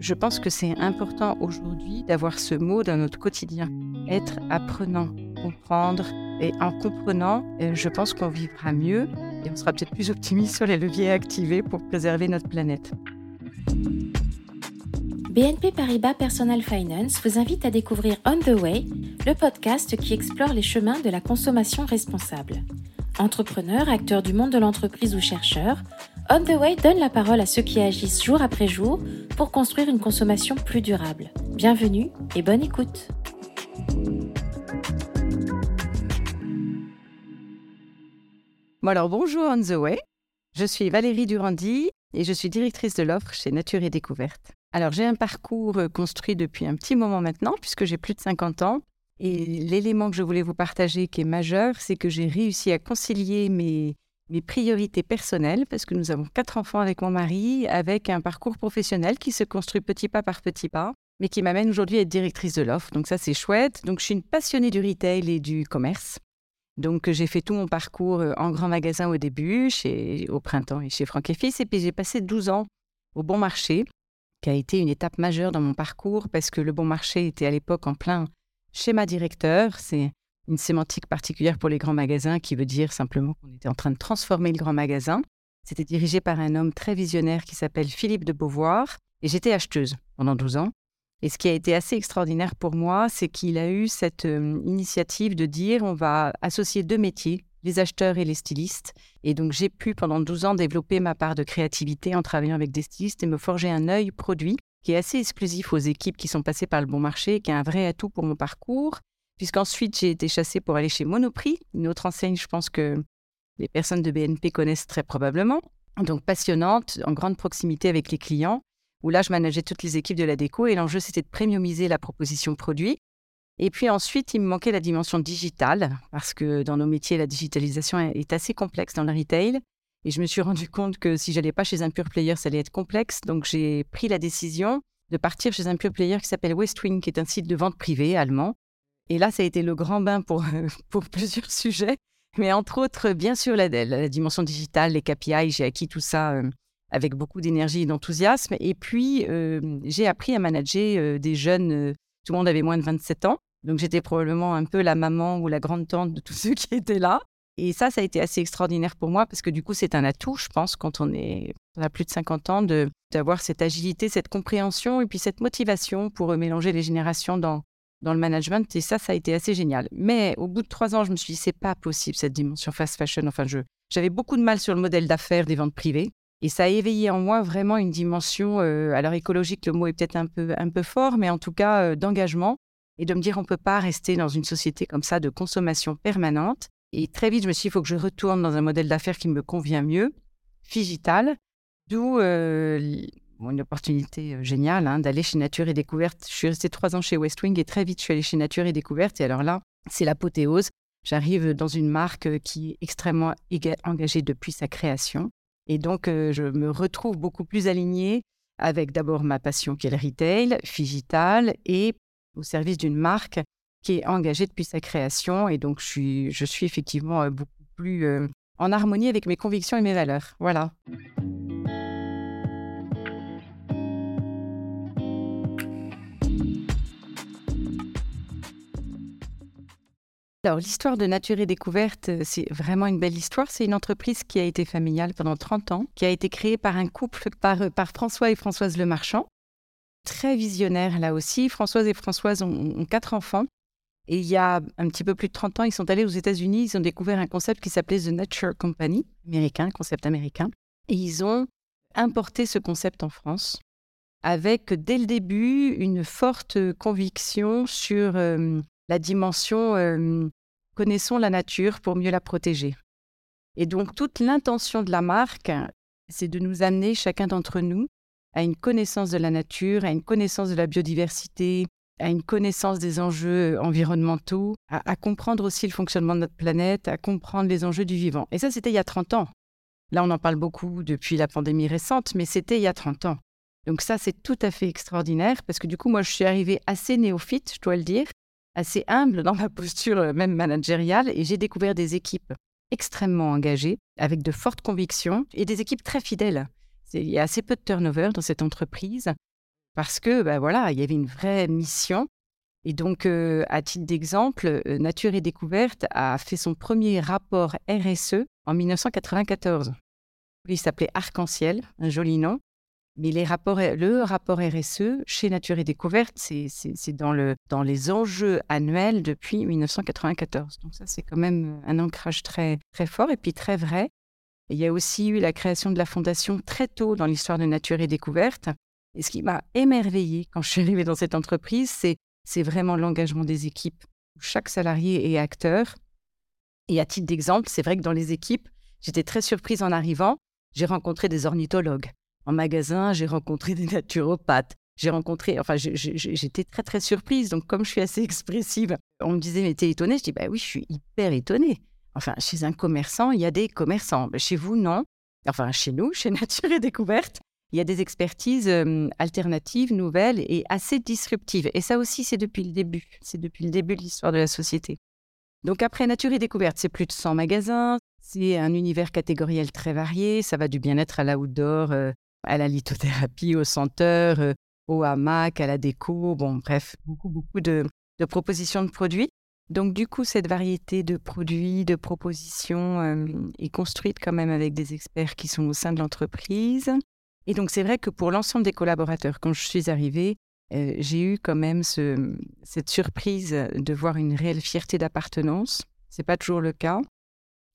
Je pense que c'est important aujourd'hui d'avoir ce mot dans notre quotidien. Être apprenant, comprendre. Et en comprenant, euh, je pense qu'on vivra mieux et on sera peut-être plus optimiste sur les leviers activés pour préserver notre planète. BNP Paribas Personal Finance vous invite à découvrir On the Way, le podcast qui explore les chemins de la consommation responsable. Entrepreneurs, acteurs du monde de l'entreprise ou chercheurs, On the Way donne la parole à ceux qui agissent jour après jour pour construire une consommation plus durable. Bienvenue et bonne écoute. Bon alors bonjour On the Way, je suis Valérie Durandi et je suis directrice de l'offre chez Nature et Découverte. Alors, j'ai un parcours euh, construit depuis un petit moment maintenant, puisque j'ai plus de 50 ans. Et l'élément que je voulais vous partager qui est majeur, c'est que j'ai réussi à concilier mes, mes priorités personnelles, parce que nous avons quatre enfants avec mon mari, avec un parcours professionnel qui se construit petit pas par petit pas, mais qui m'amène aujourd'hui à être directrice de l'offre. Donc ça, c'est chouette. Donc je suis une passionnée du retail et du commerce. Donc j'ai fait tout mon parcours euh, en grand magasin au début, chez, au printemps et chez Franck et Fils, et puis j'ai passé 12 ans au bon marché, qui a été une étape majeure dans mon parcours parce que le bon marché était à l'époque en plein schéma directeur. C'est une sémantique particulière pour les grands magasins qui veut dire simplement qu'on était en train de transformer le grand magasin. C'était dirigé par un homme très visionnaire qui s'appelle Philippe de Beauvoir et j'étais acheteuse pendant 12 ans. Et ce qui a été assez extraordinaire pour moi, c'est qu'il a eu cette euh, initiative de dire on va associer deux métiers, les acheteurs et les stylistes. Et donc, j'ai pu pendant 12 ans développer ma part de créativité en travaillant avec des stylistes et me forger un œil produit qui est assez exclusif aux équipes qui sont passées par le bon marché, qui est un vrai atout pour mon parcours. Puisqu'ensuite, j'ai été chassée pour aller chez Monoprix, une autre enseigne, je pense que les personnes de BNP connaissent très probablement. Donc, passionnante, en grande proximité avec les clients, où là, je manageais toutes les équipes de la déco et l'enjeu, c'était de premiumiser la proposition produit et puis ensuite, il me manquait la dimension digitale, parce que dans nos métiers, la digitalisation est assez complexe dans le retail. Et je me suis rendu compte que si j'allais pas chez un pure player, ça allait être complexe. Donc j'ai pris la décision de partir chez un pure player qui s'appelle Westwing, qui est un site de vente privée allemand. Et là, ça a été le grand bain pour, plusieurs sujets, mais entre autres, bien sûr, la, dimension digitale, les KPI, j'ai acquis tout ça euh, avec beaucoup d'énergie et d'enthousiasme. Et puis, euh, j'ai appris à manager euh, des jeunes, tout le monde avait moins de 27 ans. Donc j'étais probablement un peu la maman ou la grande-tante de tous ceux qui étaient là. Et ça, ça a été assez extraordinaire pour moi parce que du coup, c'est un atout, je pense, quand on, a plus de 50 ans, d'avoir cette agilité, cette compréhension et puis cette motivation pour mélanger les générations dans, dans le management. Et ça, ça a été assez génial. Mais au bout de trois ans, je me suis dit, c'est pas possible cette dimension fast fashion. Enfin, j'avais beaucoup de mal sur le modèle d'affaires des ventes privées. Et ça a éveillé en moi vraiment une dimension, euh, alors écologique, le mot est peut-être un peu, un peu fort, mais en tout cas euh, d'engagement et de me dire on ne peut pas rester dans une société comme ça de consommation permanente. Et très vite, je me suis dit, il faut que je retourne dans un modèle d'affaires qui me convient mieux, digital, d'où euh, une opportunité euh, géniale hein, d'aller chez Nature et Découverte. Je suis restée trois ans chez Westwing et très vite, je suis allée chez Nature et Découverte. Et alors là, c'est l'apothéose. J'arrive dans une marque euh, qui est extrêmement engagée depuis sa création. Et donc, je me retrouve beaucoup plus alignée avec d'abord ma passion qui est le retail, digital, et au service d'une marque qui est engagée depuis sa création. Et donc, je suis, effectivement euh, beaucoup plus euh, en harmonie avec mes convictions et mes valeurs. Voilà. Alors, l'histoire de Nature et Découverte, euh, c'est vraiment une belle histoire. C'est une entreprise qui a été familiale pendant 30 ans, qui a été créée par un couple, par, par François et Françoise Lemarchand, très visionnaire là aussi. Françoise et Françoise ont, quatre enfants. Et il y a un petit peu plus de 30 ans, ils sont allés aux États-Unis, ils ont découvert un concept qui s'appelait The Nature Company, américain, concept américain. Et ils ont importé ce concept en France avec dès le début une forte conviction sur euh, la dimension euh, connaissons la nature pour mieux la protéger. Et donc toute l'intention de la marque, c'est de nous amener chacun d'entre nous à une connaissance de la nature, à une connaissance de la biodiversité, à une connaissance des enjeux environnementaux, à, comprendre aussi le fonctionnement de notre planète, à comprendre les enjeux du vivant. Et ça, c'était il y a 30 ans. Là, on en parle beaucoup depuis la pandémie récente, mais c'était il y a 30 ans. Donc ça, c'est tout à fait extraordinaire parce que du coup, moi, je suis arrivée assez néophyte, je dois le dire, assez humble dans ma posture euh, même managériale, et j'ai découvert des équipes extrêmement engagées, avec de fortes convictions, et des équipes très fidèles. Il y a assez peu de turnover dans cette entreprise. parce que, ben voilà, il y avait une vraie mission. Et donc, euh, à titre d'exemple, euh, Nature et Découverte a fait son premier rapport RSE en 1994. Il s'appelait Arc-en-Ciel, un joli nom. Mais les rapports, le rapport RSE chez Nature et Découverte, c'est dans, le, dans les enjeux annuels depuis 1994. Donc ça, c'est quand même un ancrage très, fort et puis très vrai. il y a aussi eu la création de la fondation très tôt dans l'histoire de Nature et Découverte. Et ce qui m'a émerveillée quand je suis arrivée dans cette entreprise, c'est vraiment l'engagement des équipes. Chaque salarié est acteur. Et à titre d'exemple, c'est vrai que dans les équipes, j'étais très surprise en arrivant. J'ai rencontré des ornithologues. En magasin, j'ai rencontré des naturopathes. J'ai rencontré, enfin, j'étais très, très surprise. Donc, comme je suis assez expressive, on me disait, mais t'es étonnée? Je dis, bah oui, je suis hyper étonnée. Enfin, chez un commerçant, il y a des commerçants. Chez vous, non. Enfin, chez nous, chez Nature et Découverte, il y a des expertises alternatives, nouvelles et assez disruptives. Et ça aussi, c'est depuis le début. C'est depuis le début de l'histoire de la société. Donc après Nature et Découverte, c'est plus de 100 magasins, c'est un univers catégoriel très varié, ça va du bien-être à l'outdoor, à la lithothérapie, au senteur, au hamac, à la déco, bon bref, beaucoup, de, propositions de produits. Donc du coup, cette variété de produits, de propositions est construite quand même avec des experts qui sont au sein de l'entreprise. Et donc, c'est vrai que pour l'ensemble des collaborateurs, quand je suis arrivée, euh, j'ai eu quand même cette surprise de voir une réelle fierté d'appartenance. Ce n'est pas toujours le cas.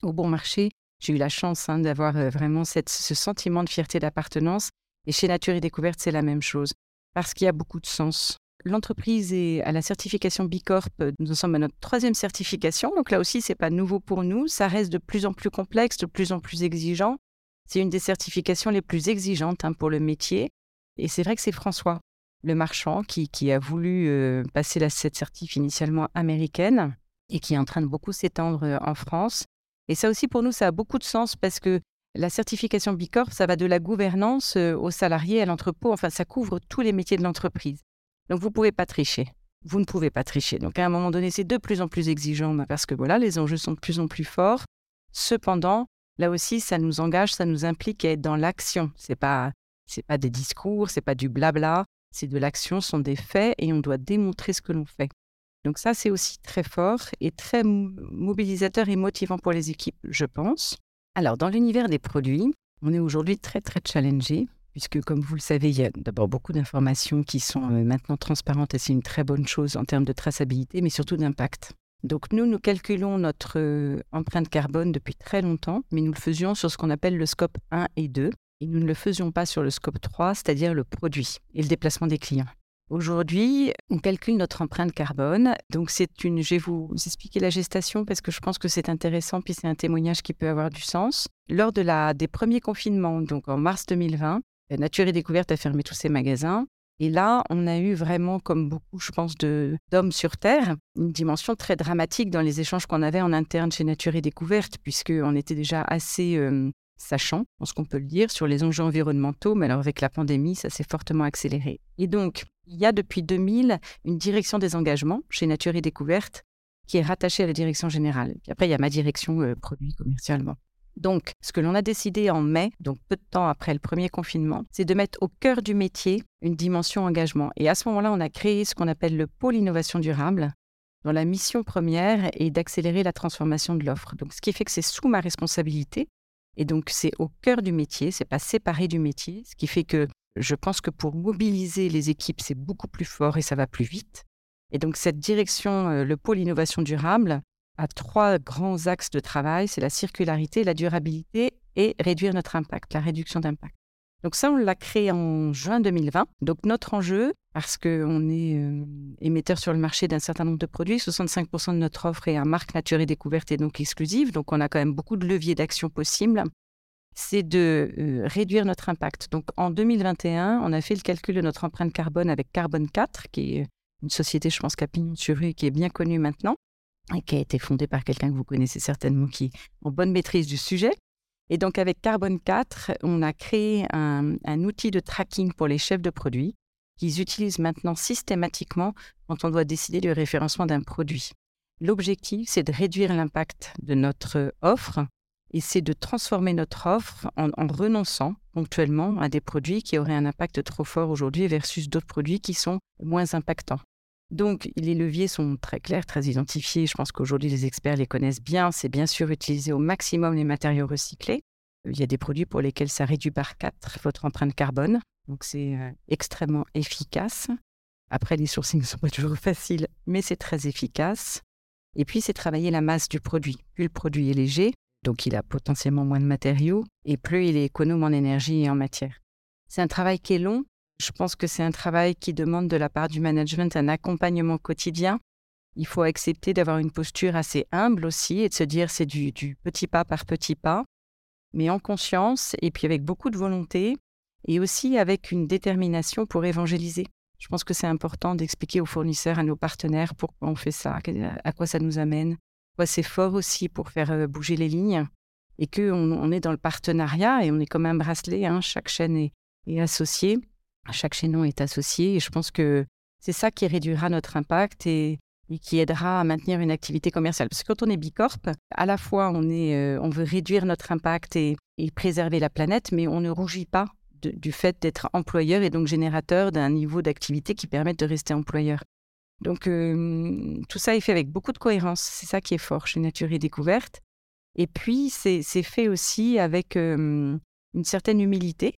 Au bon marché, j'ai eu la chance hein, d'avoir euh, vraiment ce sentiment de fierté d'appartenance. Et chez Nature et Découverte, c'est la même chose, parce qu'il y a beaucoup de sens. L'entreprise est à la certification Bicorp. Nous en sommes à notre troisième certification. Donc là aussi, ce n'est pas nouveau pour nous. Ça reste de plus en plus complexe, de plus en plus exigeant. C'est une des certifications les plus exigeantes hein, pour le métier. Et c'est vrai que c'est François, le marchand, qui, a voulu euh, passer la, cette certif initialement américaine et qui est en train de beaucoup s'étendre euh, en France. Et ça aussi, pour nous, ça a beaucoup de sens parce que la certification Bicorp, ça va de la gouvernance euh, aux salariés, à l'entrepôt. Enfin, ça couvre tous les métiers de l'entreprise. Donc, vous ne pouvez pas tricher. Vous ne pouvez pas tricher. Donc, à un moment donné, c'est de plus en plus exigeant bah, parce que voilà, les enjeux sont de plus en plus forts. Cependant, là aussi, ça nous engage, ça nous implique à être dans l'action. C'est pas, pas des discours, c'est pas du blabla, c'est de l'action, ce sont des faits et on doit démontrer ce que l'on fait. Donc ça, c'est aussi très fort et très mobilisateur et motivant pour les équipes, je pense. Alors, dans l'univers des produits, on est aujourd'hui très, très challengé, puisque, comme vous le savez, il y a d'abord beaucoup d'informations qui sont euh, maintenant transparentes et c'est une très bonne chose en termes de traçabilité, mais surtout d'impact. Donc nous, nous calculons notre euh, empreinte carbone depuis très longtemps, mais nous le faisions sur ce qu'on appelle le scope 1 et 2, et nous ne le faisions pas sur le scope 3, c'est-à-dire le produit et le déplacement des clients. Aujourd'hui, on calcule notre empreinte carbone. Donc c'est une, je vais vous expliquer la gestation parce que je pense que c'est intéressant, puis c'est un témoignage qui peut avoir du sens. Lors de la, des premiers confinements, donc en mars 2020, Nature et Découverte a fermé tous ses magasins. Et là, on a eu vraiment, comme beaucoup, je pense, d'hommes sur Terre, une dimension très dramatique dans les échanges qu'on avait en interne chez Nature et Découverte, puisqu'on était déjà assez euh, sachant, je pense qu'on peut le dire, sur les enjeux environnementaux, mais alors avec la pandémie, ça s'est fortement accéléré. Et donc, il y a depuis 2000 une direction des engagements chez Nature et Découverte qui est rattachée à la direction générale. Après, il y a ma direction euh, produit commercialement. Donc, ce que l'on a décidé en mai, donc peu de temps après le premier confinement, c'est de mettre au cœur du métier une dimension engagement. Et à ce moment-là, on a créé ce qu'on appelle le pôle innovation durable, dont la mission première est d'accélérer la transformation de l'offre. Donc, ce qui fait que c'est sous ma responsabilité. Et donc, c'est au cœur du métier, c'est pas séparé du métier, ce qui fait que je pense que pour mobiliser les équipes, c'est beaucoup plus fort et ça va plus vite. Et donc, cette direction, euh, le pôle innovation durable, à trois grands axes de travail, c'est la circularité, la durabilité et réduire notre impact, la réduction d'impact. Donc ça, on l'a créé en juin 2020. Donc notre enjeu, parce qu'on est euh, émetteur sur le marché d'un certain nombre de produits, 65% de notre offre est à marque nature et découverte et donc exclusive, donc on a quand même beaucoup de leviers d'action possibles, c'est de euh, réduire notre impact. Donc en 2021, on a fait le calcul de notre empreinte carbone avec Carbone 4, qui est une société, je pense, qu'à sur qui est bien connue maintenant et qui a été fondée par quelqu'un que vous connaissez certainement, qui est en bonne maîtrise du sujet. Et donc avec Carbone 4, on a créé un, outil de tracking pour les chefs de produits qu'ils utilisent maintenant systématiquement quand on doit décider du référencement d'un produit. L'objectif, c'est de réduire l'impact de notre offre Et c'est de transformer notre offre en, en, renonçant ponctuellement à des produits qui auraient un impact trop fort aujourd'hui versus d'autres produits qui sont moins impactants. Donc, les leviers sont très clairs, très identifiés. Je pense qu'aujourd'hui, les experts les connaissent bien. C'est bien sûr utiliser au maximum les matériaux recyclés. Il y a des produits pour lesquels ça réduit par 4 votre empreinte carbone. Donc, c'est euh, extrêmement efficace. Après, les sourcings ne sont pas toujours faciles, mais c'est très efficace. Et puis, c'est travailler la masse du produit. Plus le produit est léger, donc il a potentiellement moins de matériaux, et plus il est économe en énergie et en matière. C'est un travail qui est long, je pense que c'est un travail qui demande de la part du management un accompagnement quotidien. Il faut accepter d'avoir une posture assez humble aussi et de se dire c'est du, petit pas par petit pas, mais en conscience et puis avec beaucoup de volonté et aussi avec une détermination pour évangéliser. Je pense que c'est important d'expliquer aux fournisseurs, à nos partenaires pourquoi on fait ça, à quoi ça nous amène. C'est fort aussi pour faire euh, bouger les lignes et qu'on on est dans le partenariat et on est comme un bracelet, hein, chaque chaîne est, est associée. Chaque chaînon est associé et je pense que c'est ça qui réduira notre impact et, qui aidera à maintenir une activité commerciale. Parce que quand on est Bicorp, à la fois on, est, euh, on veut réduire notre impact et, préserver la planète, mais on ne rougit pas du fait d'être employeur et donc générateur d'un niveau d'activité qui permette de rester employeur. Donc tout ça est fait avec beaucoup de cohérence. C'est ça qui est fort chez Nature et Découverte. Et puis c'est fait aussi avec une certaine humilité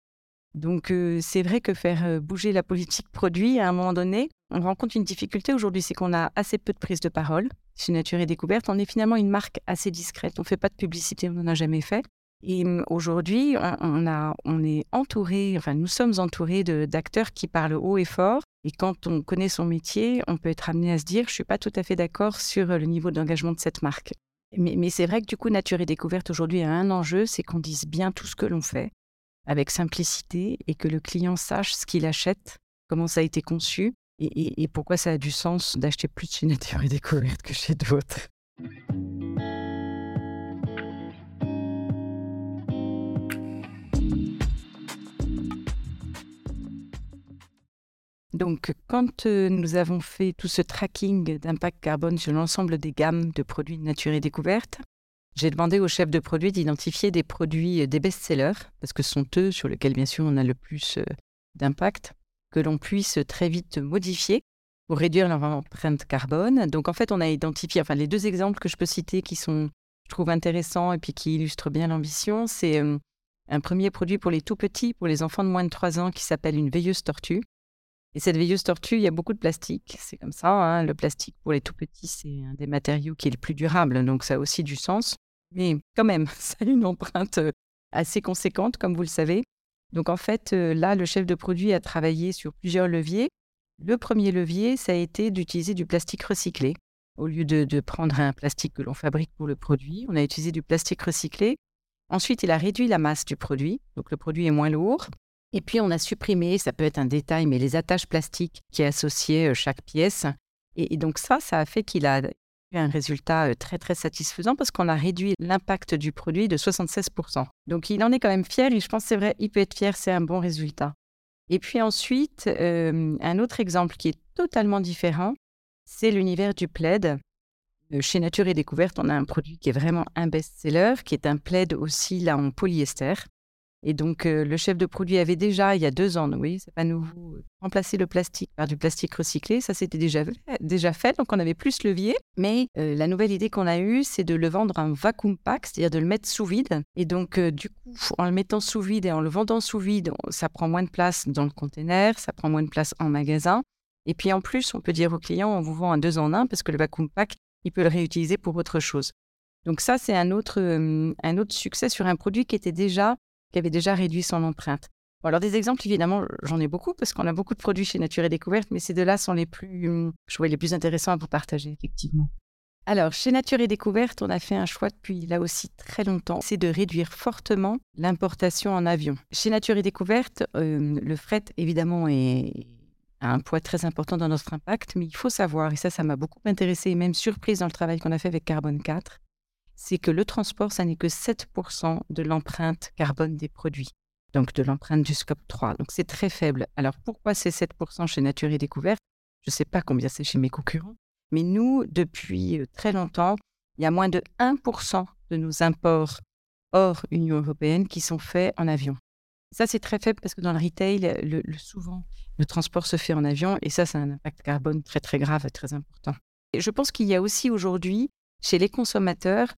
donc c'est vrai que faire bouger la politique produit, à un moment donné, on rencontre une difficulté aujourd'hui, c'est qu'on a assez peu de prise de parole. Chez Nature et Découverte, on est finalement une marque assez discrète. On ne fait pas de publicité, on n'en a jamais fait. Et mmh, aujourd'hui, on, on est entouré, enfin nous sommes entourés d'acteurs qui parlent haut et fort. Et quand on connaît son métier, on peut être amené à se dire, je ne suis pas tout à fait d'accord sur le niveau d'engagement de cette marque. Mais, mais c'est vrai que du coup, Nature et Découverte aujourd'hui a un enjeu, c'est qu'on dise bien tout ce que l'on fait avec simplicité et que le client sache ce qu'il achète, comment ça a été conçu et, pourquoi ça a du sens d'acheter plus chez Nature et Découverte que chez d'autres. Donc, quand euh, nous avons fait tout ce tracking d'impact carbone sur l'ensemble des gammes de produits de nature et découverte, j'ai demandé au chef de produit d'identifier des produits, euh, des best-sellers, parce que ce sont eux sur lesquels, bien sûr, on a le plus euh, d'impact, que l'on puisse très vite modifier pour réduire leur empreinte carbone. Donc, en fait, on a identifié, enfin, les deux exemples que je peux citer qui sont, je trouve, intéressants et puis qui illustrent bien l'ambition, c'est euh, un premier produit pour les tout petits, pour les enfants de moins de 3 ans, qui s'appelle une veilleuse tortue. Et cette veilleuse tortue, il y a beaucoup de plastique. C'est comme ça. Hein. Le plastique pour les tout petits, c'est un des matériaux qui est le plus durable. Donc ça a aussi du sens. Mais quand même, ça a une empreinte assez conséquente, comme vous le savez. Donc en fait, là, le chef de produit a travaillé sur plusieurs leviers. Le premier levier, ça a été d'utiliser du plastique recyclé. Au lieu de, prendre un plastique que l'on fabrique pour le produit, on a utilisé du plastique recyclé. Ensuite, il a réduit la masse du produit, donc le produit est moins lourd. Et puis, on a supprimé, ça peut être un détail, mais les attaches plastiques qui associaient chaque pièce. et donc ça, ça a fait qu'il a un résultat très très satisfaisant parce qu'on a réduit l'impact du produit de 76%. Donc il en est quand même fier et je pense c'est vrai, il peut être fier, c'est un bon résultat. Et puis ensuite, un autre exemple qui est totalement différent, c'est l'univers du plaid. Chez Nature et Découverte, on a un produit qui est vraiment un best-seller, qui est un plaid aussi là en polyester. Et donc, le chef de produit avait déjà, il y a deux ans, oui, c'est pas nouveau, remplacé le plastique par du plastique recyclé. Ça, c'était déjà, déjà fait, donc on avait plus levier. Mais la nouvelle idée qu'on a eue, c'est de le vendre en vacuum pack, c'est-à-dire de le mettre sous vide. Et donc, du coup, en le mettant sous vide et en le vendant sous vide, ça prend moins de place dans le container, ça prend moins de place en magasin. Et puis en plus, on peut dire au client, on vous vend un deux en un parce que le vacuum pack, il peut le réutiliser pour autre chose. Donc ça, c'est un autre, un autre succès sur un produit qui était déjà qui avait déjà réduit son empreinte. alors des exemples, évidemment, j'en ai beaucoup parce qu'on a beaucoup de produits chez Nature et Découverte, mais ces deux-là sont les plus, je trouvais les plus intéressants à vous partager, effectivement. Alors, chez Nature et Découverte, on a fait un choix depuis là aussi très longtemps, c'est de réduire fortement l'importation en avion. Chez Nature et Découverte, euh, le fret, évidemment, est, a un poids très important dans notre impact, mais il faut savoir, et ça, ça m'a beaucoup intéressé et même surprise dans le travail qu'on a fait avec Carbone 4, c'est que le transport, ça n'est que 7% de l'empreinte carbone des produits, donc de l'empreinte du scope 3. Donc c'est très faible. Alors pourquoi c'est 7% chez Nature et Découverte? Je ne sais pas combien c'est chez mes concurrents, mais nous, depuis euh, très longtemps, il y a moins de 1% de nos imports hors Union européenne qui sont faits en avion. Ça, c'est très faible parce que dans le retail, le, souvent, le transport se fait en avion et ça, c'est un impact carbone très, très grave et très important. Et je pense qu'il y a aussi aujourd'hui, chez les consommateurs,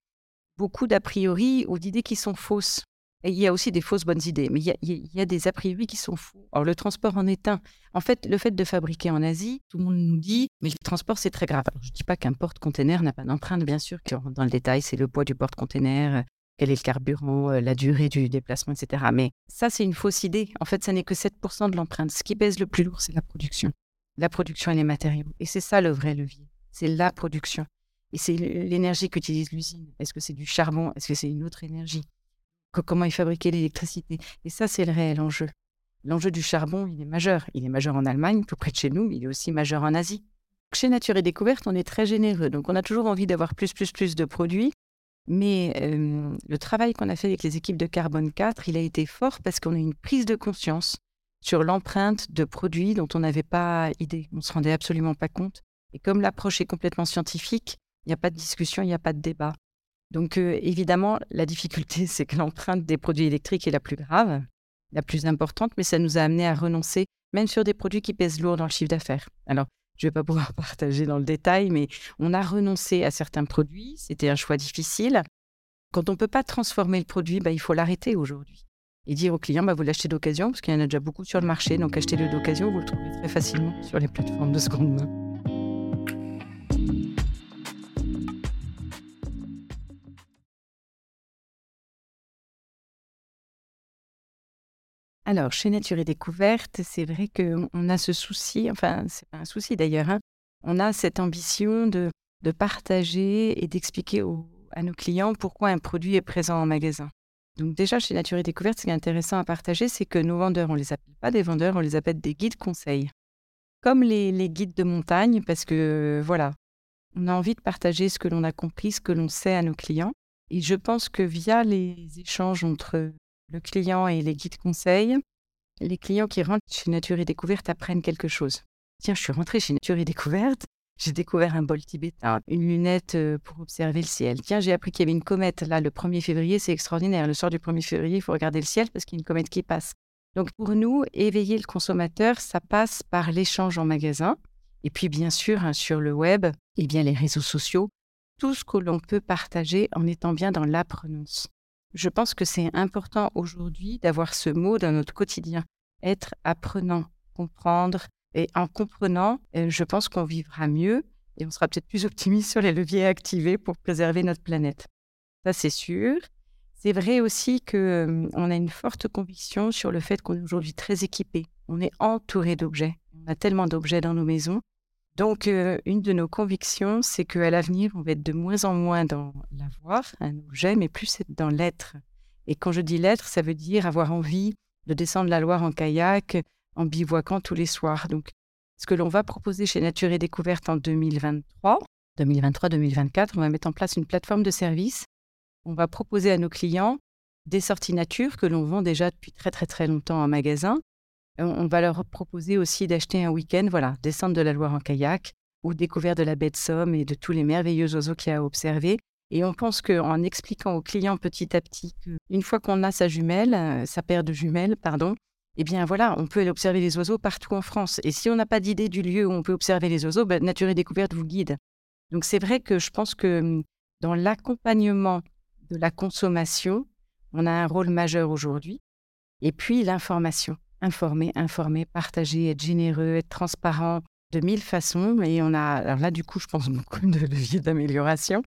beaucoup d'a priori ou d'idées qui sont fausses. Et il y a aussi des fausses bonnes idées, mais il y a, des a priori qui sont faux. Alors, le transport en est un. En fait, le fait de fabriquer en Asie, tout le monde nous dit, mais le transport, c'est très grave. je ne dis pas qu'un porte-container n'a pas d'empreinte, bien sûr, dans le détail, c'est le poids du porte-container, quel est le carburant, euh, la durée du déplacement, etc. Mais ça, c'est une fausse idée. En fait, ça n'est que 7% de l'empreinte. Ce qui pèse le plus lourd, c'est la production. La production et les matériaux. Et c'est ça le vrai levier. C'est la production. Et c'est l'énergie qu'utilise l'usine. Est-ce que c'est du charbon? Est-ce que c'est une autre énergie? Comment est fabriquée l'électricité? Et ça, c'est le réel enjeu. L'enjeu du charbon, il est majeur. Il est majeur en Allemagne, tout près de chez nous, mais il est aussi majeur en Asie. Chez Nature et Découverte, on est très généreux. Donc, on a toujours envie d'avoir plus, plus, plus de produits. Mais le travail qu'on a fait avec les équipes de Carbone 4, il a été fort parce qu'on a une prise de conscience sur l'empreinte de produits dont on n'avait pas idée. On ne se rendait absolument pas compte. Et comme l'approche est complètement scientifique, il n'y a pas de discussion, il n'y a pas de débat. Donc évidemment, la difficulté, c'est que l'empreinte des produits électriques est la plus grave, la plus importante, mais ça nous a amené à renoncer, même sur des produits qui pèsent lourd dans le chiffre d'affaires. Alors, je ne vais pas pouvoir partager dans le détail, mais on a renoncé à certains produits. C'était un choix difficile. Quand on ne peut pas transformer le produit, bah, il faut l'arrêter aujourd'hui. Et dire au client, bah, vous l'achetez d'occasion, parce qu'il y en a déjà beaucoup sur le marché, donc achetez-le d'occasion, vous le trouvez très facilement sur les plateformes de seconde main. Alors, chez Nature et Découverte, c'est vrai qu'on a ce souci, enfin, c'est pas un souci d'ailleurs, hein, on a cette ambition de, partager et d'expliquer à nos clients pourquoi un produit est présent en magasin. Donc déjà, chez Nature et Découverte, ce qui est intéressant à partager, c'est que nos vendeurs, on ne les appelle pas des vendeurs, on les appelle des guides conseils. Comme les, les guides de montagne, parce que voilà, on a envie de partager ce que l'on a compris, ce que l'on sait à nos clients. Et je pense que via les échanges entre le client et les guides conseils, les clients qui rentrent chez Nature et Découverte apprennent quelque chose. Tiens, je suis rentrée chez Nature et Découverte, j'ai découvert un bol tibétain, une lunette euh, pour observer le ciel. Tiens, j'ai appris qu'il y avait une comète là le 1er février, c'est extraordinaire. Le soir du 1er février, il faut regarder le ciel parce qu'il y a une comète qui passe. Donc pour nous, éveiller le consommateur, ça passe par l'échange en magasin. Et puis bien sûr, hein, sur le web, et bien les réseaux sociaux, tout ce que l'on peut partager en étant bien dans l'apprenance. Je pense que c'est important aujourd'hui d'avoir ce mot dans notre quotidien, être apprenant, comprendre. Et en comprenant, euh, je pense qu'on vivra mieux et on sera peut-être plus optimiste sur les leviers activés pour préserver notre planète. Ça, c'est sûr. C'est vrai aussi qu'on euh, a une forte conviction sur le fait qu'on est aujourd'hui très équipé. On est entouré d'objets. On a tellement d'objets dans nos maisons donc, euh, une de nos convictions, c'est qu'à l'avenir, on va être de moins en moins dans l'avoir, un objet, mais plus dans l'être. Et quand je dis l'être, ça veut dire avoir envie de descendre la Loire en kayak, en bivouaquant tous les soirs. Donc, ce que l'on va proposer chez Nature et Découverte en 2023, 2023-2024, on va mettre en place une plateforme de service. On va proposer à nos clients des sorties nature que l'on vend déjà depuis très très très longtemps en magasin, on va leur proposer aussi d'acheter un week-end, voilà, descendre de la Loire en kayak ou découvrir de la baie de Somme et de tous les merveilleux oiseaux qu'il y a à observer. Et on pense qu'en expliquant aux clients petit à petit qu'une fois qu'on a sa jumelle, euh, sa paire de jumelles, pardon, eh bien voilà, on peut observer les oiseaux partout en France. Et si on n'a pas d'idée du lieu où on peut observer les oiseaux, ben, Nature et Découverte vous guide. Donc c'est vrai que je pense que hum, dans l'accompagnement de la consommation, on a un rôle majeur aujourd'hui. Et puis l'information informer, informer, partager, être généreux, être transparent de mille façons. Et on a, alors là, du coup, je pense beaucoup de leviers d'amélioration.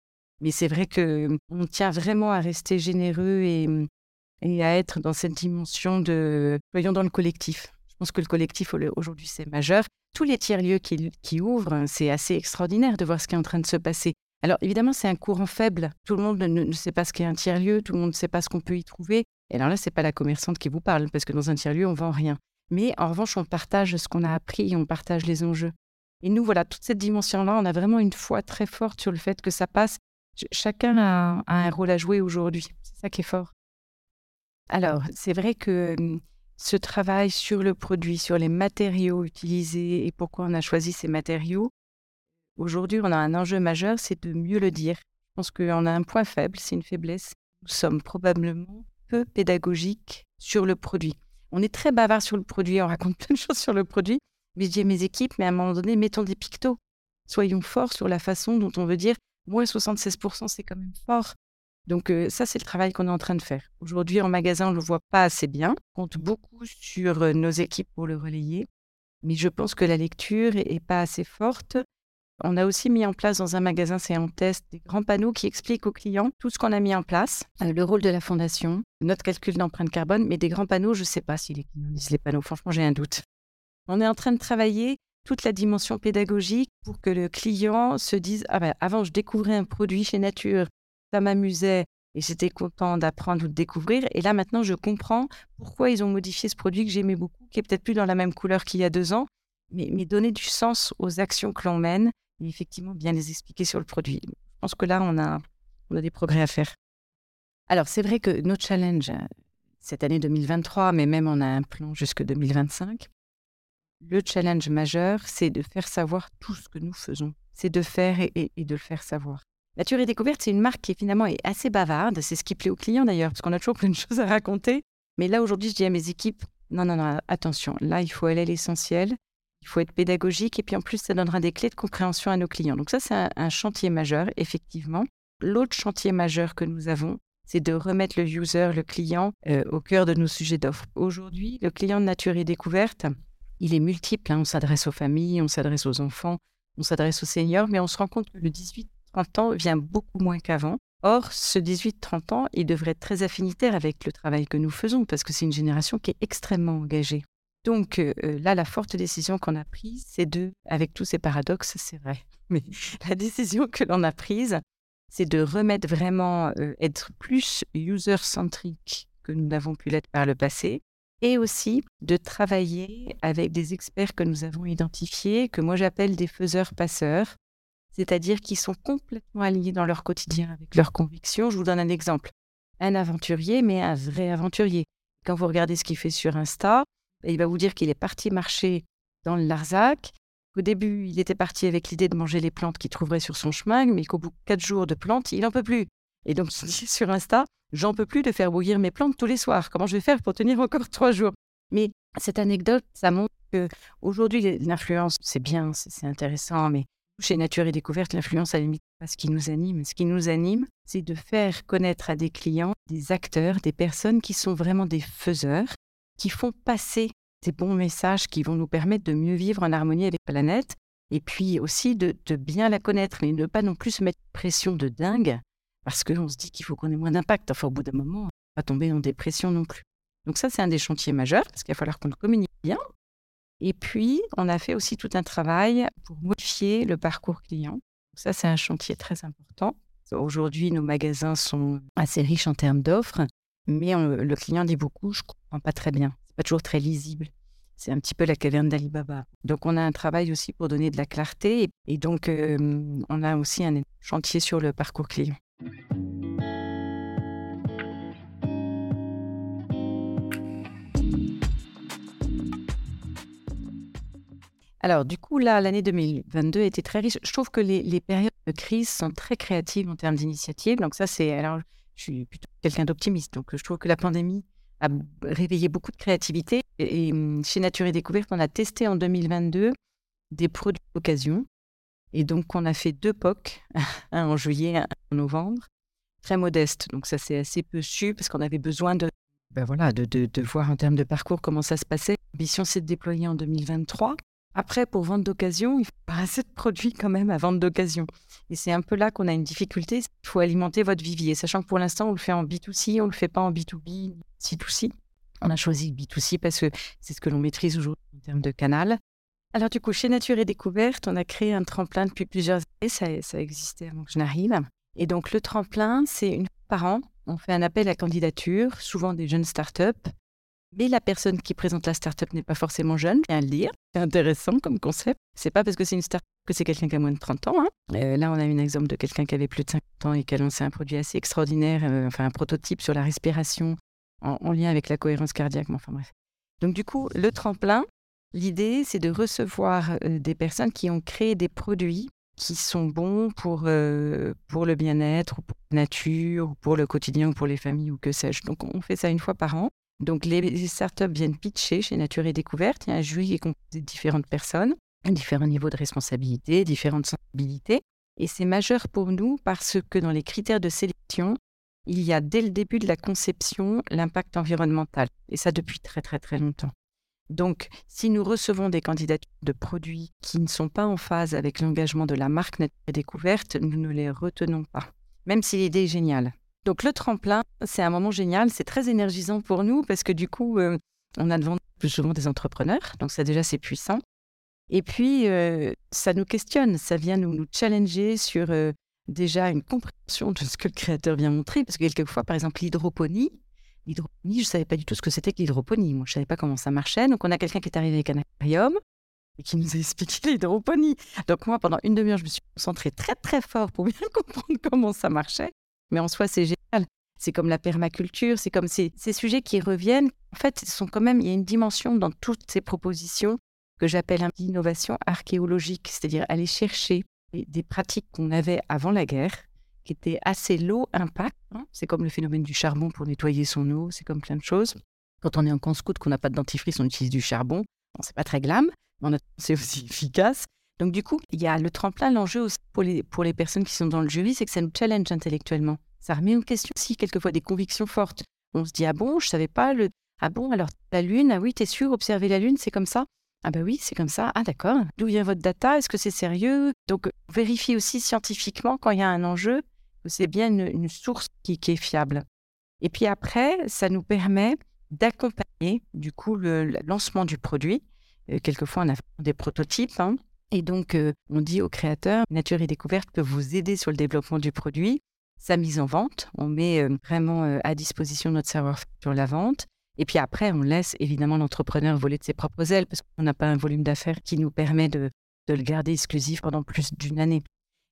Mais c'est vrai que on tient vraiment à rester généreux et, à être dans cette dimension de voyons dans le collectif. Je pense que le collectif aujourd'hui c'est majeur. Tous les tiers-lieux qui, qui ouvrent, c'est assez extraordinaire de voir ce qui est en train de se passer. Alors évidemment, c'est un courant faible. Tout le monde ne, ne sait pas ce qu'est un tiers-lieu, tout le monde ne sait pas ce qu'on peut y trouver. Et alors là, c'est pas la commerçante qui vous parle, parce que dans un tiers-lieu, on vend rien. Mais en revanche, on partage ce qu'on a appris et on partage les enjeux. Et nous, voilà, toute cette dimension-là, on a vraiment une foi très forte sur le fait que ça passe. Chacun a, un rôle à jouer aujourd'hui. C'est ça qui est fort. Alors, c'est vrai que hum, ce travail sur le produit, sur les matériaux utilisés et pourquoi on a choisi ces matériaux, aujourd'hui, on a un enjeu majeur, c'est de mieux le dire. Je pense qu'on a un point faible, c'est une faiblesse, nous sommes probablement peu pédagogiques sur le produit. On est très bavard sur le produit, on raconte plein de choses sur le produit, mais je dis à mes équipes, mais à un moment donné, mettons des pictos. Soyons forts sur la façon dont on veut dire, moins 76%, c'est quand même fort. Donc euh, ça, c'est le travail qu'on est en train de faire. Aujourd'hui, en magasin, on ne le voit pas assez bien. On compte beaucoup sur euh, nos équipes pour le relayer. Mais je pense que la lecture n'est pas assez forte. On a aussi mis en place dans un magasin, c'est en test, des grands panneaux qui expliquent aux clients tout ce qu'on a mis en place, euh, le rôle de la fondation, notre calcul d'empreinte carbone, mais des grands panneaux, je ne sais pas si les clients lisent les panneaux, franchement j'ai un doute. On est en train de travailler toute la dimension pédagogique pour que le client se dise ah ben, avant je découvrais un produit chez Nature, ça m'amusait et j'étais content d'apprendre ou de découvrir. Et là maintenant je comprends pourquoi ils ont modifié ce produit que j'aimais beaucoup, qui est peut-être plus dans la même couleur qu'il y a deux ans, mais, mais donner du sens aux actions que l'on mène effectivement bien les expliquer sur le produit. Je pense que là, on a, on a des progrès à faire. Alors, c'est vrai que notre challenge, euh, cette année 2023, mais même on a un plan jusque 2025, le challenge majeur, c'est de faire savoir tout ce que nous faisons. C'est de faire et, de le faire savoir. Nature et Découverte, c'est une marque qui finalement est assez bavarde. C'est ce qui plaît aux clients d'ailleurs, parce qu'on a toujours plein de choses à raconter. Mais là, aujourd'hui, je dis à mes équipes, non, non, non, attention, là, il faut aller à l'essentiel. Il faut être pédagogique et puis en plus, ça donnera des clés de compréhension à nos clients. Donc ça, c'est un, chantier majeur, effectivement. L'autre chantier majeur que nous avons, c'est de remettre le user, le client, euh, au cœur de nos sujets d'offres. Aujourd'hui, le client de nature et découverte, il est multiple. Hein. On s'adresse aux familles, on s'adresse aux enfants, on s'adresse aux seniors, mais on se rend compte que le 18-30 ans vient beaucoup moins qu'avant. Or, ce 18-30 ans, il devrait être très affinitaire avec le travail que nous faisons, parce que c'est une génération qui est extrêmement engagée. Donc là, la forte décision qu'on a prise, c'est de, avec tous ces paradoxes, c'est vrai, mais la décision que l'on a prise, c'est de remettre vraiment, être plus user-centrique que nous n'avons pu l'être par le passé, et aussi de travailler avec des experts que nous avons identifiés, que moi j'appelle des faiseurs-passeurs, c'est-à-dire qui sont complètement alignés dans leur quotidien avec leurs convictions. Je vous donne un exemple. Un aventurier, mais un vrai aventurier. Quand vous regardez ce qu'il fait sur Insta, il va vous dire qu'il est parti marcher dans le Larzac. Au début, il était parti avec l'idée de manger les plantes qu'il trouverait sur son chemin, mais qu'au bout de quatre jours de plantes, il n'en peut plus. Et donc, sur Insta, j'en peux plus de faire bouillir mes plantes tous les soirs. Comment je vais faire pour tenir encore trois jours? Mais cette anecdote, ça montre que aujourd'hui, l'influence, c'est bien, c'est intéressant, mais chez Nature et Découverte, l'influence, à la limite, pas ce qui nous anime. Ce qui nous anime, c'est de faire connaître à des clients, des acteurs, des personnes qui sont vraiment des faiseurs, qui font passer des bons messages qui vont nous permettre de mieux vivre en harmonie avec la planète et puis aussi de, bien la connaître, mais ne pas non plus se mettre pression de dingue parce qu'on se dit qu'il faut qu'on ait moins d'impact. Enfin, au bout d'un moment, on va tomber en dépression non plus. Donc ça, c'est un des chantiers majeurs parce qu'il va falloir qu'on le communique bien. Et puis, on a fait aussi tout un travail pour modifier le parcours client. ça, c'est un chantier très important. Aujourd'hui, nos magasins sont assez riches en termes d'offres, mais le client dit beaucoup, je ne comprends pas très bien. C'est pas toujours très lisible. C'est un petit peu la caverne d'Alibaba. Donc on a un travail aussi pour donner de la clarté et donc on a aussi un chantier sur le parcours client. Alors, du coup, là, l'année 2022 était très riche. Je trouve que les, les, périodes de crise sont très créatives en termes d'initiatives. Donc, ça, c'est. Alors, je suis plutôt quelqu'un d'optimiste. Donc, je trouve que la pandémie a réveillé beaucoup de créativité. Et, mmh, chez Nature et Découverte, on a testé en 2022 des produits d'occasion. Et donc, on a fait deux POC, un en juillet, un en novembre, très modeste. Donc, ça, c'est assez peu su parce qu'on avait besoin de, ben de, voir en termes de parcours comment ça se passait. L'ambition, c'est de déployer en 2023. Après, pour vendre d'occasion, il faut pas assez de produits quand même à vendre d'occasion. Et c'est un peu là qu'on a une difficulté. Il faut alimenter votre vivier, sachant que pour l'instant, on le fait en B2C, on ne le fait pas en B2B, C2C. On a choisi B2C parce que c'est ce que l'on maîtrise aujourd'hui en termes de canal. Alors du coup, chez Nature et Découverte, on a créé un tremplin depuis plusieurs années. Ça, ça existait avant que je n'arrive. Et donc le tremplin, c'est une fois par an. On fait un appel à candidature, souvent des jeunes startups, mais la personne qui présente la startup n'est pas forcément jeune, bien le dire. C'est intéressant comme concept. C'est pas parce que c'est une startup que c'est quelqu'un qui a moins de 30 ans. Hein. Euh, là, on a un exemple de quelqu'un qui avait plus de 50 ans et qui a lancé un produit assez extraordinaire, euh, enfin un prototype sur la respiration en, lien avec la cohérence cardiaque. enfin bref. Donc du coup, le tremplin, l'idée, c'est de recevoir euh, des personnes qui ont créé des produits qui sont bons pour, pour le bien-être, pour la nature, pour le quotidien, ou pour les familles, ou que sais-je. Donc, on fait ça une fois par an. Donc, les, startups viennent pitcher chez Nature et Découverte. Il y a un jury qui est composé de différentes personnes, différents niveaux de responsabilité, différentes sensibilités. Et c'est majeur pour nous parce que dans les critères de sélection, il y a dès le début de la conception l'impact environnemental. Et ça depuis très très très longtemps. Donc, si nous recevons des candidatures de produits qui ne sont pas en phase avec l'engagement de la marque Nature et Découverte, nous ne les retenons pas, même si l'idée est géniale. Donc, le tremplin, c'est un moment génial, c'est très énergisant pour nous parce que du coup, euh, on a devant plus souvent des entrepreneurs, donc ça déjà c'est puissant. Et puis, euh, ça nous questionne, ça vient nous, nous challenger sur euh, déjà une compréhension de ce que le créateur vient montrer, parce que quelquefois, par exemple, l'hydroponie, l'hydroponie, je ne savais pas du tout ce que c'était que l'hydroponie. Moi, je ne savais pas comment ça marchait. Donc, on a quelqu'un qui est arrivé avec un aquarium et qui nous a expliqué l'hydroponie. Donc, moi, pendant une demi-heure, je me suis concentrée très, très fort pour bien comprendre comment ça marchait. Mais en soi, c'est génial. C'est comme la permaculture, c'est comme ces, sujets qui reviennent. En fait, sont quand même, il y a une dimension dans toutes ces propositions que j'appelle une innovation archéologique, c'est-à-dire aller chercher des pratiques qu'on avait avant la guerre, qui étaient assez low impact. Hein. C'est comme le phénomène du charbon pour nettoyer son eau, c'est comme plein de choses. Quand on est en camp scout, qu'on n'a pas de dentifrice, on utilise du charbon. Bon, c'est pas très glam, mais c'est aussi efficace. Donc du coup, il y a le tremplin, l'enjeu pour les, pour les personnes qui sont dans le jury, c'est que ça nous challenge intellectuellement. Ça remet en question aussi quelquefois des convictions fortes. On se dit, ah bon, je savais pas, le... ah bon, alors la Lune, ah oui, t'es sûr, observer la Lune, c'est comme ça? Ah ben oui, c'est comme ça. Ah d'accord. D'où vient votre data? Est-ce que c'est sérieux? Donc vérifie aussi scientifiquement quand il y a un enjeu c'est bien une, source qui, est fiable. Et puis après, ça nous permet d'accompagner du coup le, lancement du produit. Euh, quelquefois, on a des prototypes. Hein. Et donc, euh, on dit aux créateurs, Nature et Découverte peut vous aider sur le développement du produit, sa mise en vente. On met euh, vraiment à disposition notre savoir sur la vente. Et puis après, on laisse évidemment l'entrepreneur voler de ses propres ailes parce qu'on n'a pas un volume d'affaires qui nous permet de, le garder exclusif pendant plus d'une année.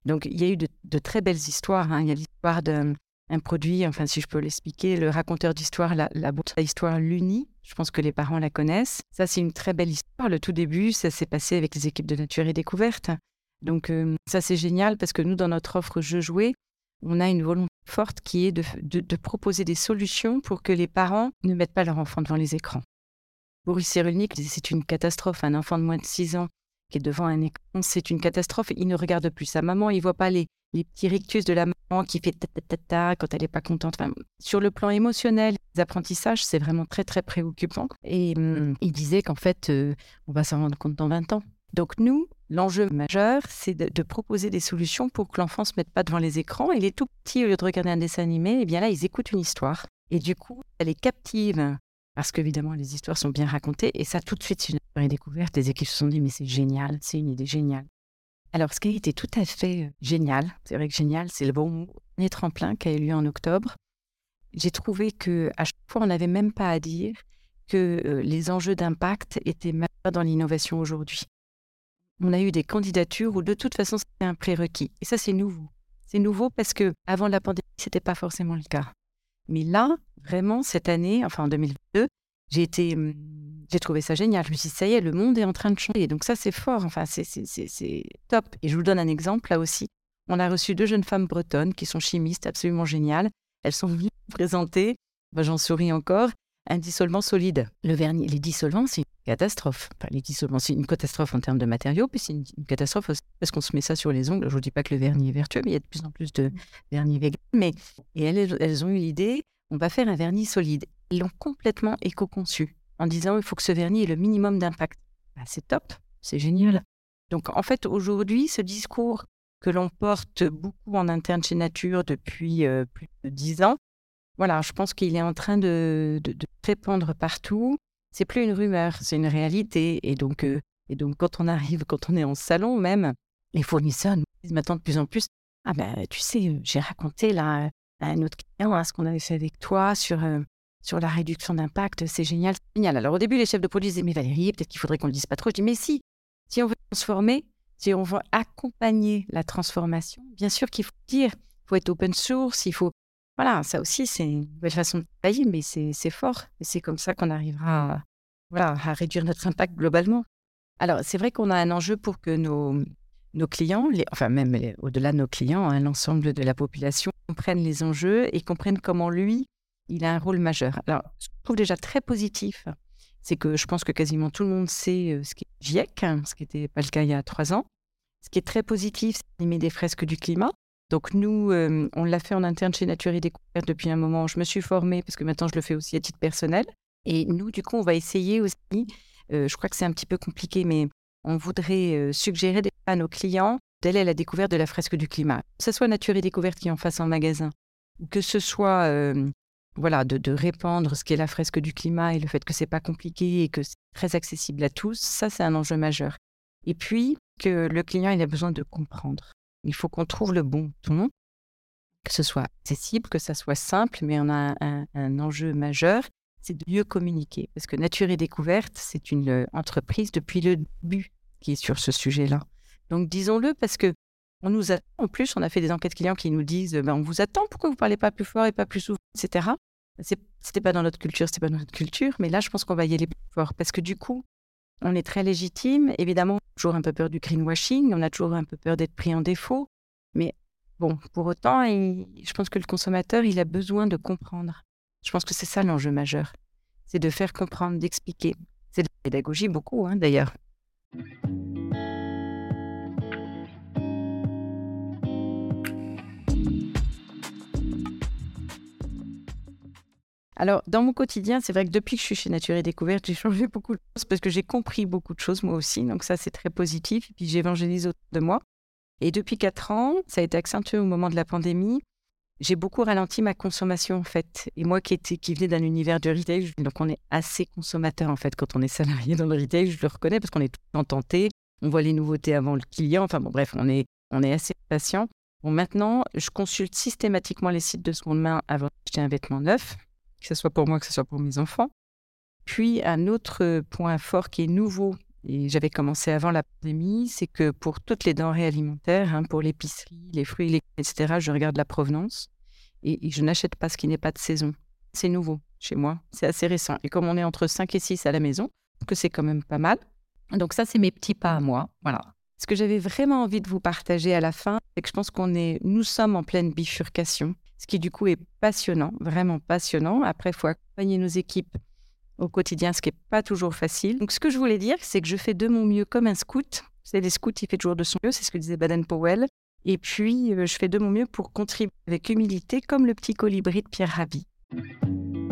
Donc il y a eu de, très belles histoires. Hein. Il y a l'histoire d'un produit, enfin si je peux l'expliquer, le raconteur d'histoire, la, la, histoire Luni. Je pense que les parents la connaissent. Ça, c'est une très belle histoire. Le tout début, ça s'est passé avec les équipes de Nature et Découverte. Donc euh, ça, c'est génial parce que nous, dans notre offre Jeux jouets, on a une volonté forte qui est de, proposer des solutions pour que les parents ne mettent pas leur enfant devant les écrans. Boris Cyrulnik c'est une catastrophe. Un enfant de moins de 6 ans qui est devant un écran, c'est une catastrophe. Il ne regarde plus sa maman, il ne voit pas les, petits rictus de la maman qui fait ta ta ta ta quand elle n'est pas contente. sur le plan émotionnel, les apprentissages, c'est vraiment très très préoccupant. Et hum, il disait qu'en fait, euh, on va s'en rendre compte dans 20 ans. Donc nous, l'enjeu majeur, c'est de, proposer des solutions pour que l'enfant ne se mette pas devant les écrans. Et les tout petits, au lieu de regarder un dessin animé, eh bien là, ils écoutent une histoire. Et du coup, elle est captive, parce qu'évidemment, les histoires sont bien racontées. Et ça, tout de suite, c'est une découverte. Les équipes se sont dit, mais c'est génial, c'est une idée géniale. Alors, ce qui a été tout à fait euh, génial, c'est vrai que génial, c'est le bon mot, premier tremplin qui a eu lieu en octobre. J'ai trouvé que à chaque fois, on n'avait même pas à dire que euh, les enjeux d'impact étaient majeurs dans l'innovation aujourd'hui on a eu des candidatures où de toute façon c'était un prérequis. Et ça, c'est nouveau. C'est nouveau parce que avant la pandémie, c'était pas forcément le cas. Mais là, vraiment, cette année, enfin en 2022, j'ai été, hum, j'ai trouvé ça génial. Je me suis dit, ça y est, le monde est en train de changer. Donc ça, c'est fort. Enfin, c'est top. Et je vous donne un exemple là aussi. On a reçu deux jeunes femmes bretonnes qui sont chimistes, absolument géniales. Elles sont venues présenter. J'en souris encore un dissolvant solide. Le vernis, les dissolvants, c'est une catastrophe. les dissolvants, c'est une catastrophe en termes de matériaux, puis c'est une, catastrophe parce qu'on se met ça sur les ongles. Je ne dis pas que le vernis est vertueux, mais il y a de plus en plus de vernis vegan. Mais, et elles, elles ont eu l'idée, on va faire un vernis solide. Ils l'ont complètement éco-conçu en disant il faut que ce vernis ait le minimum d'impact. Bah, c'est top, c'est génial. Donc en fait, aujourd'hui, ce discours que l'on porte beaucoup en interne chez Nature depuis euh, plus de dix ans, voilà, je pense qu'il est en train de, répandre partout. C'est plus une rumeur, c'est une réalité. Et donc, euh, et donc, quand on arrive, quand on est en salon même, les fournisseurs nous disent maintenant de plus en plus Ah ben, tu sais, j'ai raconté là à un autre client hein, ce qu'on avait fait avec toi sur, euh, sur la réduction d'impact, c'est génial, c'est génial. Alors, au début, les chefs de produit disaient Mais Valérie, peut-être qu'il faudrait qu'on ne le dise pas trop. Je dis Mais si, si on veut transformer, si on veut accompagner la transformation, bien sûr qu'il faut dire, il faut être open source, il faut voilà, ça aussi, c'est une belle façon de travailler, mais c'est fort. Et c'est comme ça qu'on arrivera à, voilà, à réduire notre impact globalement. Alors, c'est vrai qu'on a un enjeu pour que nos, nos clients, enfin même au-delà de nos clients, hein, l'ensemble de la population comprennent les enjeux et comprennent comment lui, il a un rôle majeur. Alors, ce que je trouve déjà très positif, c'est que je pense que quasiment tout le monde sait euh, ce qu'est GIEC, hein, ce qui n'était pas le cas il y a trois ans. Ce qui est très positif, c'est d'animer des fresques du climat. Donc nous, euh, on l'a fait en interne chez Nature et Découverte depuis un moment. Je me suis formée parce que maintenant je le fais aussi à titre personnel. Et nous, du coup, on va essayer aussi, euh, je crois que c'est un petit peu compliqué, mais on voudrait suggérer à nos clients d'aller à la découverte de la fresque du climat. Que ce soit Nature et Découverte qui en fasse en magasin, que ce soit voilà, de, répandre ce qu'est la fresque du climat et le fait que c'est pas compliqué et que c'est très accessible à tous, ça c'est un enjeu majeur. Et puis que le client il a besoin de comprendre. Il faut qu'on trouve le bon ton, que ce soit accessible, que ça soit simple, mais on a un, enjeu majeur, c'est de mieux communiquer. Parce que Nature et Découverte, c'est une euh, entreprise depuis le début qui est sur ce sujet-là. Donc disons-le parce que on nous attend. En plus, on a fait des enquêtes clients qui nous disent ben, on vous attend, pourquoi vous parlez pas plus fort et pas plus souvent, etc. C'était pas dans notre culture, c'était pas dans notre culture, mais là, je pense qu'on va y aller plus fort parce que du coup, on est très légitime. Évidemment, on a toujours un peu peur du greenwashing, on a toujours un peu peur d'être pris en défaut, mais bon, pour autant, je pense que le consommateur, il a besoin de comprendre. Je pense que c'est ça l'enjeu majeur, c'est de faire comprendre, d'expliquer. C'est de la pédagogie beaucoup, hein, d'ailleurs. Alors, dans mon quotidien, c'est vrai que depuis que je suis chez Nature et Découverte, j'ai changé beaucoup de choses parce que j'ai compris beaucoup de choses moi aussi. Donc ça, c'est très positif. Et puis j'évangélise autour de moi. Et depuis quatre ans, ça a été accentué au moment de la pandémie. J'ai beaucoup ralenti ma consommation en fait. Et moi qui, étais, qui venais d'un univers de retail, donc on est assez consommateur en fait quand on est salarié dans le retail, je le reconnais parce qu'on est tout le temps tenté. On voit les nouveautés avant le client. Enfin bon, bref, on est, on est assez patient. Bon, maintenant, je consulte systématiquement les sites de seconde main avant d'acheter un vêtement neuf que ce soit pour moi, que ce soit pour mes enfants. Puis un autre point fort qui est nouveau, et j'avais commencé avant la pandémie, c'est que pour toutes les denrées alimentaires, hein, pour l'épicerie, les fruits, etc., je regarde la provenance et, je n'achète pas ce qui n'est pas de saison. C'est nouveau chez moi, c'est assez récent. Et comme on est entre 5 et 6 à la maison, que c'est quand même pas mal. Donc ça, c'est mes petits pas à moi. Voilà. Ce que j'avais vraiment envie de vous partager à la fin, c'est que je pense qu'on est, nous sommes en pleine bifurcation ce qui du coup est passionnant, vraiment passionnant. Après, il faut accompagner nos équipes au quotidien, ce qui n'est pas toujours facile. Donc, ce que je voulais dire, c'est que je fais de mon mieux comme un scout. C'est les scouts, il fait toujours de son mieux, c'est ce que disait Baden-Powell. Et puis, euh, je fais de mon mieux pour contribuer avec humilité, comme le petit colibri de Pierre Rabhi.